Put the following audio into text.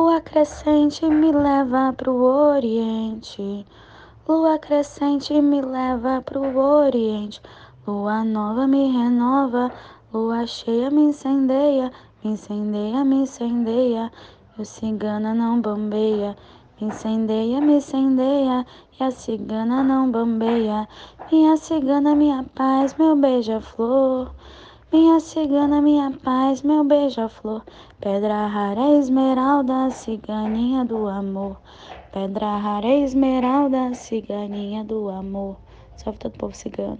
Lua crescente me leva pro Oriente. Lua crescente me leva pro Oriente. Lua nova me renova. Lua cheia me incendeia. Me incendeia, me incendeia. E o cigana não bambeia. Me incendeia, me incendeia. E a cigana não bambeia. Minha cigana, minha paz, meu beija-flor. Minha cigana, minha paz, meu beija-flor. Pedra rara, esmeralda, ciganinha do amor. Pedra rara, esmeralda, ciganinha do amor. Salve todo o povo cigano.